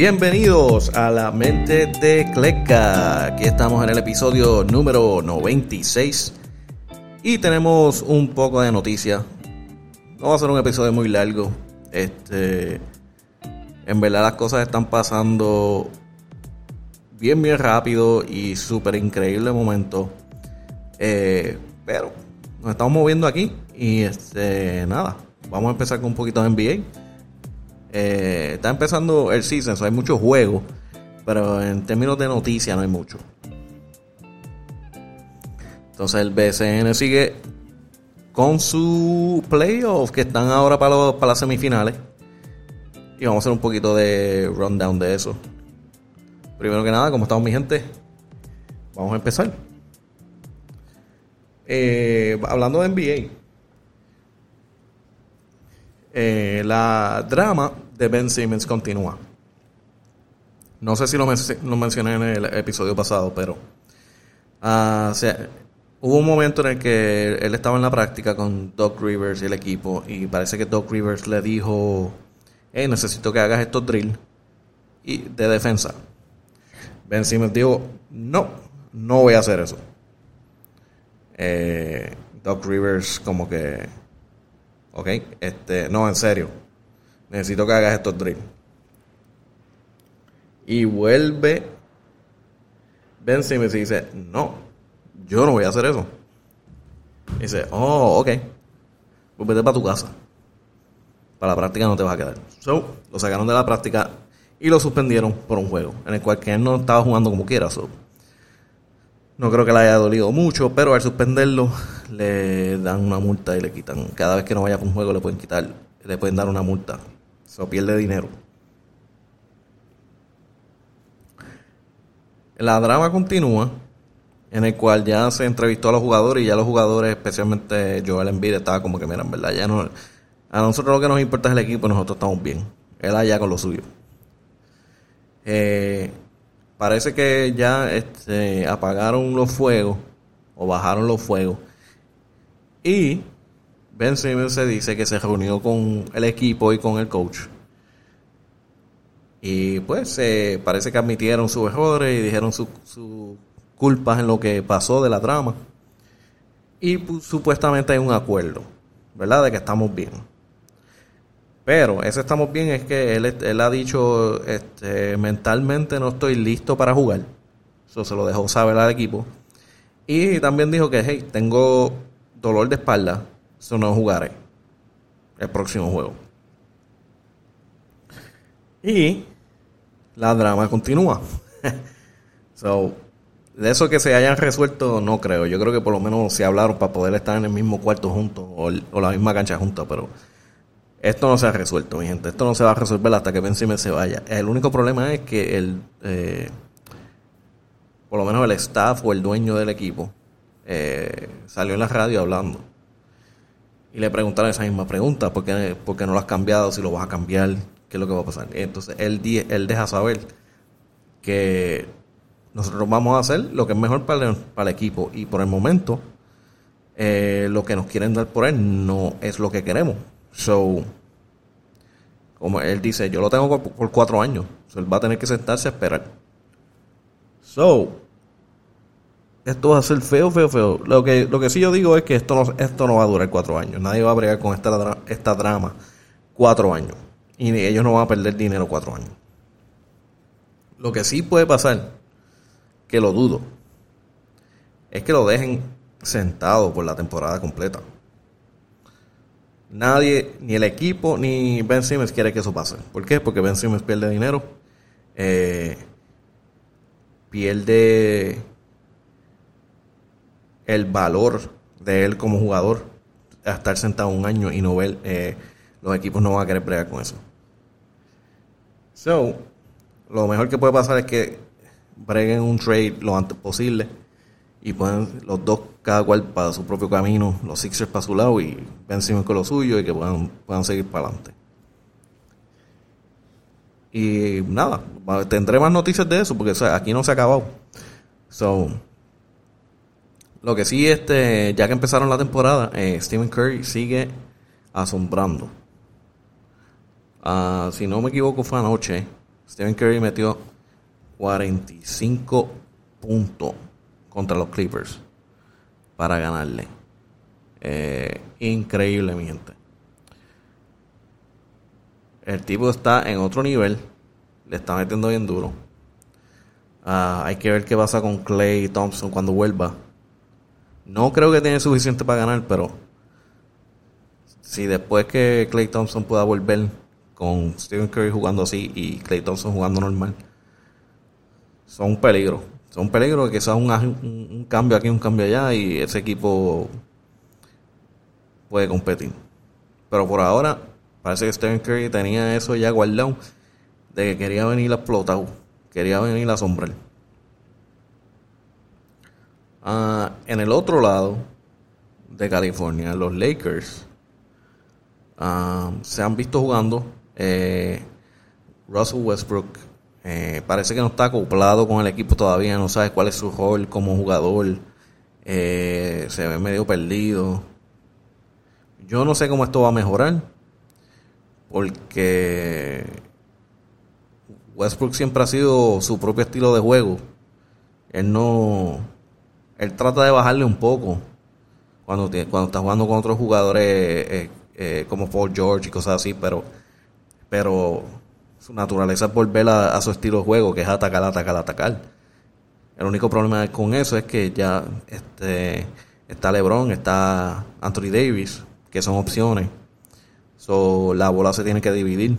Bienvenidos a la mente de Cleca. Aquí estamos en el episodio número 96 y tenemos un poco de noticias. No va a ser un episodio muy largo. Este, en verdad las cosas están pasando bien, bien rápido y súper increíble momento. Eh, pero nos estamos moviendo aquí y este, nada, vamos a empezar con un poquito de NBA. Eh, está empezando el season, hay muchos juegos, pero en términos de noticias no hay mucho. Entonces el BCN sigue con su playoff que están ahora para, para las semifinales. Y vamos a hacer un poquito de rundown de eso. Primero que nada, ¿cómo estamos mi gente? Vamos a empezar. Eh, hablando de NBA. Eh, la drama de Ben Simmons continúa. No sé si lo, mencioné en el episodio pasado, pero uh, hubo un momento en el que él estaba en la práctica con Doc Rivers y el equipo y parece que Doc Rivers le dijo, hey, necesito que hagas estos drills y de defensa. Ben Simmons dijo, no, no voy a hacer eso. Eh, Doc Rivers como que ¿Ok? Este, no, en serio. Necesito que hagas estos drills. Y vuelve Ben Simmons y dice, no, yo no voy a hacer eso. dice, oh, ok. Pues vete para tu casa. Para la práctica no te vas a quedar. So, lo sacaron de la práctica y lo suspendieron por un juego en el cual que él no estaba jugando como quiera. So, no creo que le haya dolido mucho, pero al suspenderlo le dan una multa y le quitan. Cada vez que no vaya a un juego le pueden quitar, le pueden dar una multa. Se pierde dinero. La drama continúa, en el cual ya se entrevistó a los jugadores y ya los jugadores, especialmente Joel Embiid, estaba como que, mira, en verdad, ya no... A nosotros lo que nos importa es el equipo nosotros estamos bien. Él allá con lo suyo. Eh, parece que ya este, apagaron los fuegos o bajaron los fuegos. Y Ben Simmons se dice que se reunió con el equipo y con el coach. Y pues parece que admitieron sus errores y dijeron sus culpas en lo que pasó de la trama. Y pues, supuestamente hay un acuerdo, ¿verdad? De que estamos bien. Pero ese estamos bien es que él, ha dicho este, mentalmente no estoy listo para jugar. Eso se lo dejó saber al equipo. Y también dijo que, hey, tengo dolor de espalda, eso no jugaré el próximo juego. Y la drama continúa. so, de eso que se hayan resuelto, no creo. Yo creo que por lo menos se hablaron para poder estar en el mismo cuarto juntos o, o la misma cancha juntos, pero esto no se ha resuelto, mi gente. Esto no se va a resolver hasta que Ben Simmons se vaya. El único problema es que el, eh, por lo menos el staff o el dueño del equipo eh, salió en la radio hablando. Y le preguntaron esa misma pregunta, ¿por qué, no lo has cambiado? Si lo vas a cambiar, ¿qué es lo que va a pasar? Entonces él, él deja saber que nosotros vamos a hacer lo que es mejor para el, equipo. Y por el momento, eh, lo que nos quieren dar por él no es lo que queremos. So, como él dice, yo lo tengo por, cuatro años. él va a tener que sentarse a esperar. So, esto va a ser feo, feo, feo. Lo que, lo que sí yo digo es que esto no, esto no va a durar cuatro años. Nadie va a bregar con esta, esta drama cuatro años. Y ellos no van a perder dinero cuatro años. Lo que sí puede pasar, que lo dudo, es que lo dejen sentado por la temporada completa. Nadie, ni el equipo, ni Ben Simmons quiere que eso pase. ¿Por qué? Porque Ben Simmons pierde dinero, eh, pierde el valor de él como jugador a estar sentado un año y no ver, eh, los equipos no van a querer bregar con eso. So, lo mejor que puede pasar es que breguen un trade lo antes posible y pueden los dos cada cual para su propio camino, los Sixers para su lado y Ben con lo suyo y que puedan, puedan seguir para adelante. Y nada, tendré más noticias de eso porque aquí no se ha acabado. So, lo que sí, este, ya que empezaron la temporada, eh, Stephen Curry sigue asombrando. Ah, si no me equivoco, fue anoche. Stephen Curry metió 45 puntos contra los Clippers para ganarle. Eh, increíble, mi gente. El tipo está en otro nivel. Le está metiendo bien duro. Ah, hay que ver qué pasa con Clay Thompson cuando vuelva. No creo que tiene suficiente para ganar, pero si después que Clay Thompson pueda volver con Stephen Curry jugando así y Clay Thompson jugando normal, son un peligro. Son un peligro que sea un, un, cambio aquí, un cambio allá y ese equipo puede competir. Pero por ahora, parece que Stephen Curry tenía eso ya guardado de que quería venir a explotar, quería venir a sombrar. Ah, en el otro lado de California, los Lakers ah, se han visto jugando. Eh, Russell Westbrook eh, parece que no está acoplado con el equipo todavía, no sabe cuál es su rol como jugador. Eh, se ve medio perdido. Yo no sé cómo esto va a mejorar. Porque Westbrook siempre ha sido su propio estilo de juego. Él no. Él trata de bajarle un poco cuando, cuando está jugando con otros jugadores eh, eh, como Paul George y cosas así, pero, pero su naturaleza es volver a, su estilo de juego, que es atacar, atacar, atacar. El único problema con eso es que ya este, está LeBron, está Anthony Davis, que son opciones. So, la bola se tiene que dividir.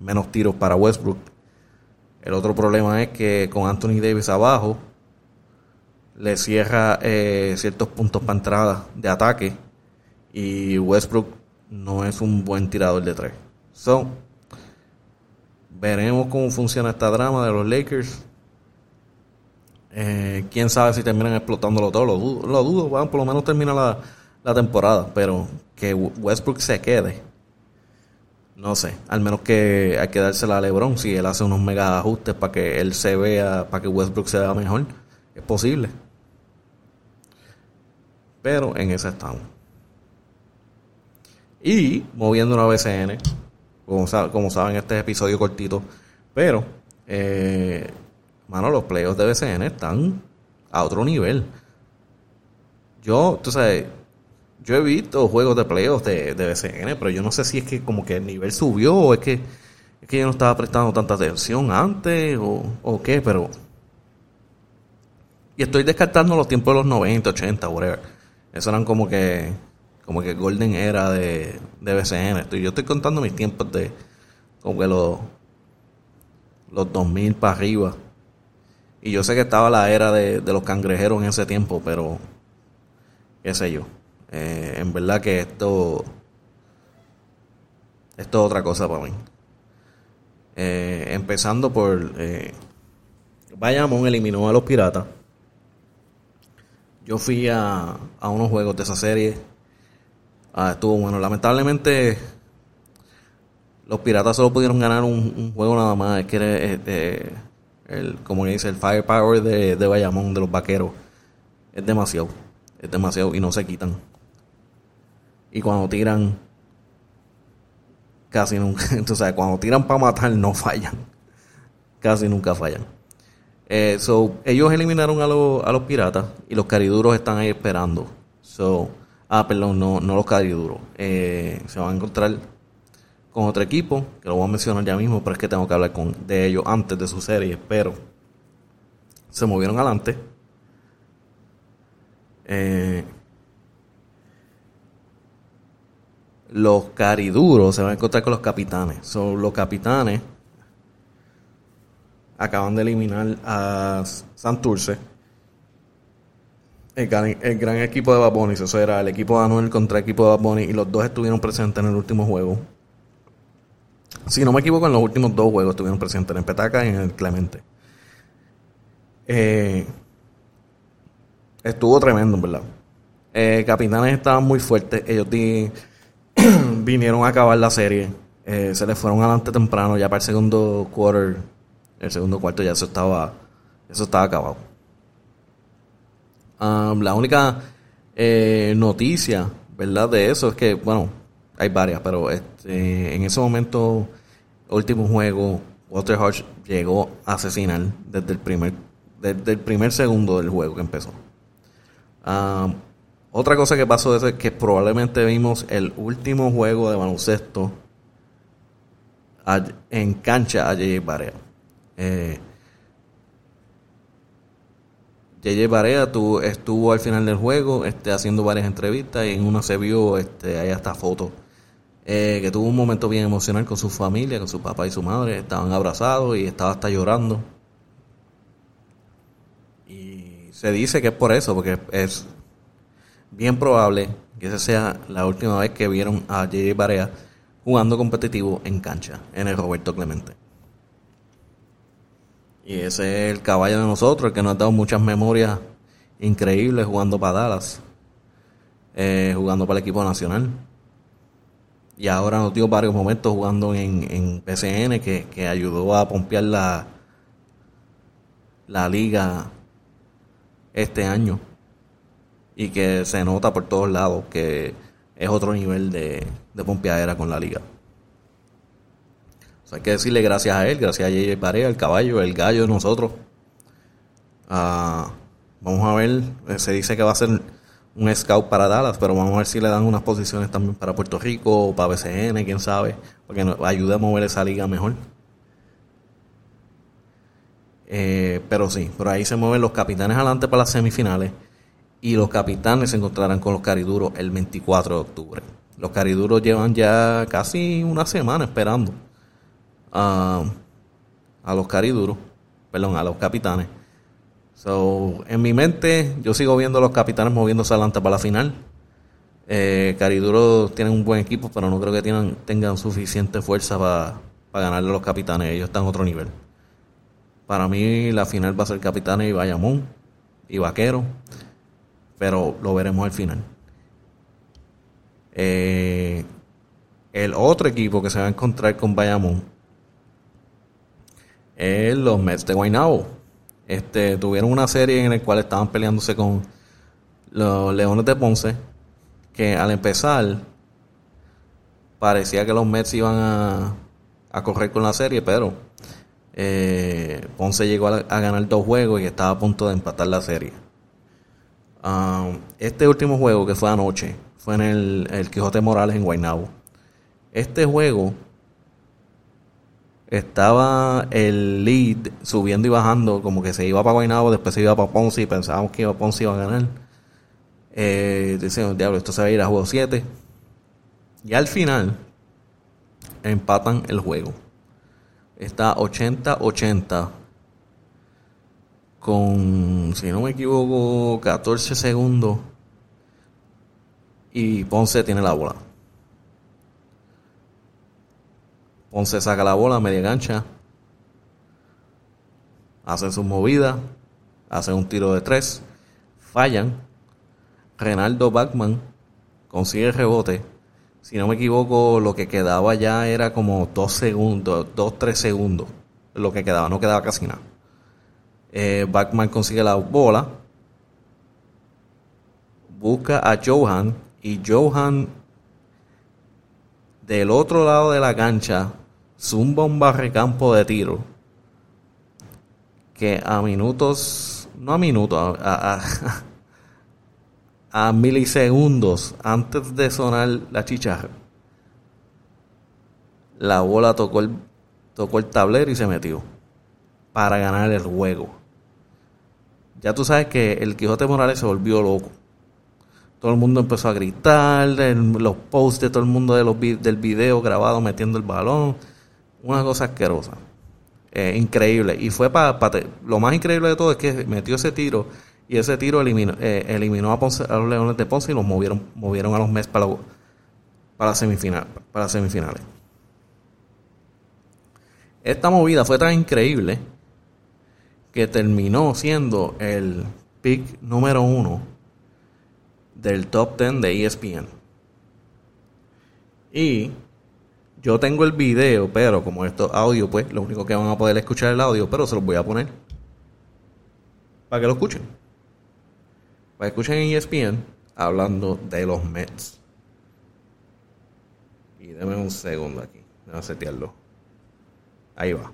Menos tiros para Westbrook. El otro problema es que con Anthony Davis abajo, le cierra eh, ciertos puntos para entrada de ataque. Y Westbrook no es un buen tirador de tres. So, veremos cómo funciona esta drama de los Lakers. Eh, quién sabe si terminan explotándolo todo. Lo dudo, lo dudo por lo menos termina la, la temporada. Pero que Westbrook se quede no sé, al menos que hay que dársela a LeBron si él hace unos mega ajustes para que él se vea, para que Westbrook se vea mejor. Es posible. Pero en ese estamos. Y moviendo una BCN, como, como saben, este es episodio cortito. Pero, eh, mano, los playoffs de BCN están a otro nivel. Yo, tú sabes, yo he visto juegos de playoffs de, de BCN, pero yo no sé si es que como que el nivel subió o es que, es que yo no estaba prestando tanta atención antes o, o qué, pero... Y estoy descartando los tiempos de los 90, 80, whatever. Eso eran como que como que Golden era de, de BCN. Estoy, yo estoy contando mis tiempos de como que los, los 2000 para arriba. Y yo sé que estaba la era de, de los cangrejeros en ese tiempo, pero qué sé yo. Eh, en verdad que esto, esto es otra cosa para mí. Eh, empezando por eh, Bayamón eliminó a los piratas. Yo fui a, a unos juegos de esa serie. Ah, estuvo bueno. Lamentablemente los piratas solo pudieron ganar un, juego nada más. Es que eh, el, como dice, el firepower de, de Bayamón, de los vaqueros, es demasiado. Es demasiado y no se quitan. Y cuando tiran, casi nunca, entonces cuando tiran para matar no fallan. Casi nunca fallan. Eh, so, ellos eliminaron a, a los piratas y los cariduros están ahí esperando. So, ah, perdón, no, no los cariduros. Eh, se van a encontrar con otro equipo, que lo voy a mencionar ya mismo, pero es que tengo que hablar con, de ellos antes de su serie, pero se movieron adelante. Eh, los cariduros se van a encontrar con los capitanes. Son los capitanes acaban de eliminar a Santurce. El gran, el gran equipo de Bad eso era el equipo de Anuel contra el equipo de Bad y los dos estuvieron presentes en el último juego. Si no me equivoco, en los últimos dos juegos estuvieron presentes, en el Petaca y en el Clemente. Eh, estuvo tremendo, ¿verdad? Eh, capitanes estaban muy fuertes. Ellos vinieron a acabar la serie. Eh, se les fueron adelante temprano, ya para el segundo quarter, el segundo cuarto ya eso estaba, eso estaba acabado. La única eh, noticia, ¿verdad? De eso es que, bueno, hay varias, pero este, en ese momento, último juego, Walter Hodge llegó a asesinar desde el primer, desde el primer segundo del juego que empezó. Otra cosa que pasó es que probablemente vimos el último juego de baloncesto en cancha a J.J. Barea. Eh, J.J. Barea estuvo al final del juego este, haciendo varias entrevistas y en una se vio, este, hay hasta fotos, eh, que tuvo un momento bien emocional con su familia, con su papá y su madre, estaban abrazados y estaba hasta llorando. Y se dice que es por eso, porque es bien probable que esa sea la última vez que vieron a J.J. Barea jugando competitivo en cancha, en el Roberto Clemente. Y ese es el caballo de nosotros, el que nos ha dado muchas memorias increíbles jugando para Dallas, eh, jugando para el equipo nacional. Y ahora nos dio varios momentos jugando en, en PCN que, que ayudó a pompear la, la liga este año y que se nota por todos lados que es otro nivel de, de pompeadera con la liga. Hay que decirle gracias a él, gracias a J.J. Parea, el caballo, el gallo de nosotros. Ah, vamos a ver, eh, se dice que va a ser un scout para Dallas, pero vamos a ver si le dan unas posiciones también para Puerto Rico o para BCN, quién sabe, porque nos ayude a mover esa liga mejor. Eh, pero sí, por ahí se mueven los capitanes adelante para las semifinales y los capitanes se encontrarán con los cariduros el 24 de octubre. Los cariduros llevan ya casi una semana esperando a, los cariduros, perdón, a los capitanes. So, en mi mente, yo sigo viendo a los capitanes moviéndose adelante para la final. Eh, Cariduros tienen un buen equipo, pero no creo que tengan, suficiente fuerza para, para ganarle a los capitanes. Ellos están a otro nivel. Para mí, la final va a ser Capitanes y Bayamón y Vaquero pero lo veremos al final. Eh, el otro equipo que se va a encontrar con Bayamón los Mets de Guaynabo. Este, tuvieron una serie en la cual estaban peleándose con los Leones de Ponce, que al empezar parecía que los Mets iban a, a correr con la serie, pero eh, Ponce llegó a, ganar dos juegos y estaba a punto de empatar la serie. Um, este último juego que fue anoche fue en el, Quijote Morales en Guaynabo. Este juego estaba el lead subiendo y bajando, como que se iba para Guaynabo, después se iba para Ponce y pensábamos que iba Ponce iba a ganar. Eh, diablo, esto se va a ir a juego 7. Y al final empatan el juego. Está 80-80 con, si no me equivoco, 14 segundos. Y Ponce tiene la bola. Ponce saca la bola media gancha. Hacen sus movidas. Hacen un tiro de tres. Fallan. Renaldo Bachman consigue el rebote. Si no me equivoco, lo que quedaba ya era como dos segundos, dos, tres segundos. Lo que quedaba, no quedaba casi nada. Eh, Backman consigue la bola. Busca a Johan. Y Johan del otro lado de la cancha zumba un barrecampo de tiro. Que a minutos, no a minutos, a, a, milisegundos antes de sonar la chicharra, la bola tocó el, tocó el tablero y se metió para ganar el juego ya tú sabes que el Quijote Morales se volvió loco. Todo el mundo empezó a gritar, los posts de todo el mundo de los, del video grabado metiendo el balón. Una cosa asquerosa. Eh, increíble. Y fue para... lo más increíble de todo es que metió ese tiro y ese tiro eliminó, eh, eliminó a, los Leones de Ponce y los movieron, movieron a los Mets para, para, para semifinales. Esta movida fue tan increíble que terminó siendo el pick número uno del top 10 de ESPN. Y yo tengo el video, pero como esto audio, pues lo único que van a poder escuchar es el audio, pero se los voy a poner para que lo escuchen. Para que escuchen en ESPN hablando de los Mets. Y deme un segundo aquí, déjame setearlo. Ahí va.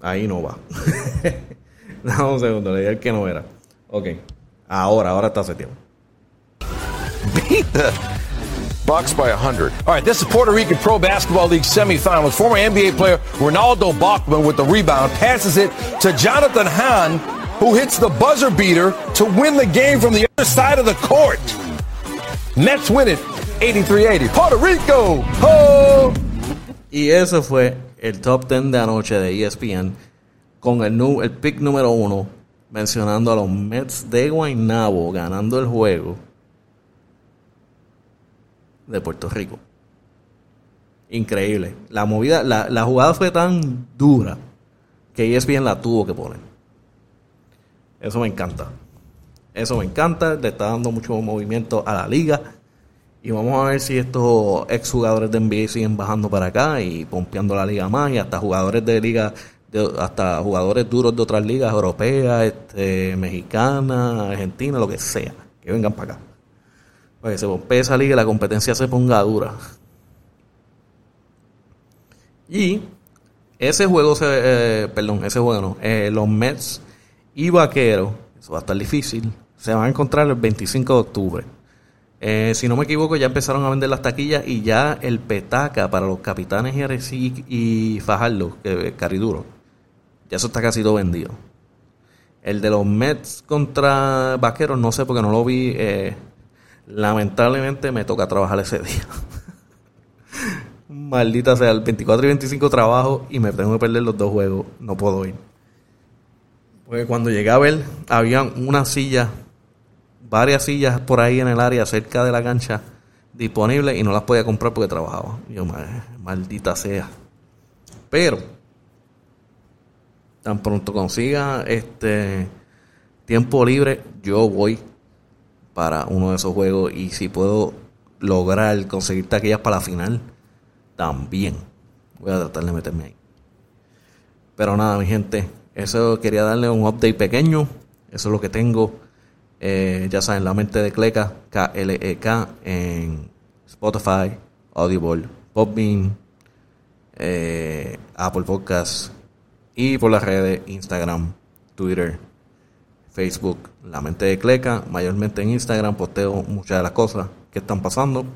Ahí no va. Dame un segundo, le dije que no era. Ok. Ahora, ahora está seteado. Bucks by 100. All right, this is Puerto Rican Pro Basketball League semifinals. Former NBA player Ronaldo Bachman with the rebound passes it to Jonathan Hahn, who hits the buzzer beater to win the game from the other side of the court. Mets win it 83-80. Puerto Rico! Ho! Y ese fue el top 10 de anoche de ESPN con el, el pick número uno mencionando a los Mets de Guaynabo ganando el juego de Puerto Rico. Increíble. La movida, la, la jugada fue tan dura que ESPN la tuvo que poner. Eso me encanta. Eso me encanta. Le está dando mucho movimiento a la liga. Y vamos a ver si estos exjugadores de NBA siguen bajando para acá y pompeando la liga más. Y hasta jugadores de liga, de- hasta jugadores duros de otras ligas europeas, este, mexicanas, argentinas, lo que sea. Que vengan para acá. Que se pompee esa liga y la competencia se ponga dura. Y ese juego, se, eh, perdón, ese juego no, eh, los Mets y Vaqueros, eso va a estar difícil, se van a encontrar el 25 de octubre. Eh, si no me equivoco, ya empezaron a vender las taquillas y ya el petaca para los capitanes y, y Fajardo, Cariduro, ya eso está casi todo vendido. El de los Mets contra Vaqueros, no sé porque no lo vi. Lamentablemente me toca trabajar ese día. Maldita sea, el 24 y 25 trabajo y me tengo que perder los dos juegos. No puedo ir. Porque cuando llegué a ver, había una silla, varias sillas por ahí en el área cerca de la cancha disponibles y no las podía comprar porque trabajaba. Yo, "Ma- maldita sea. Pero, tan pronto consiga este tiempo libre, yo voy para uno de esos juegos y si puedo lograr conseguir taquillas para la final, también voy a tratar de meterme ahí. Pero nada, mi gente, eso quería darle un update pequeño. Eso es lo que tengo. Eh, ya saben, la mente de Cleca, K-L-E-K, en Spotify, Audible, Podbean, eh, Apple Podcasts y por las redes Instagram, Twitter, Facebook, La Mente de Cleca. Mayormente en Instagram posteo muchas de las cosas que están pasando.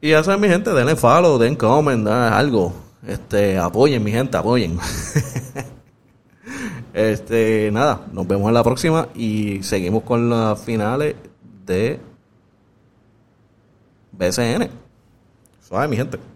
Y ya saben, mi gente, denle follow, den comment, algo. Este, apoyen, mi gente, apoyen. este, nada, nos vemos en la próxima y seguimos con las finales de BCN. Suave, mi gente.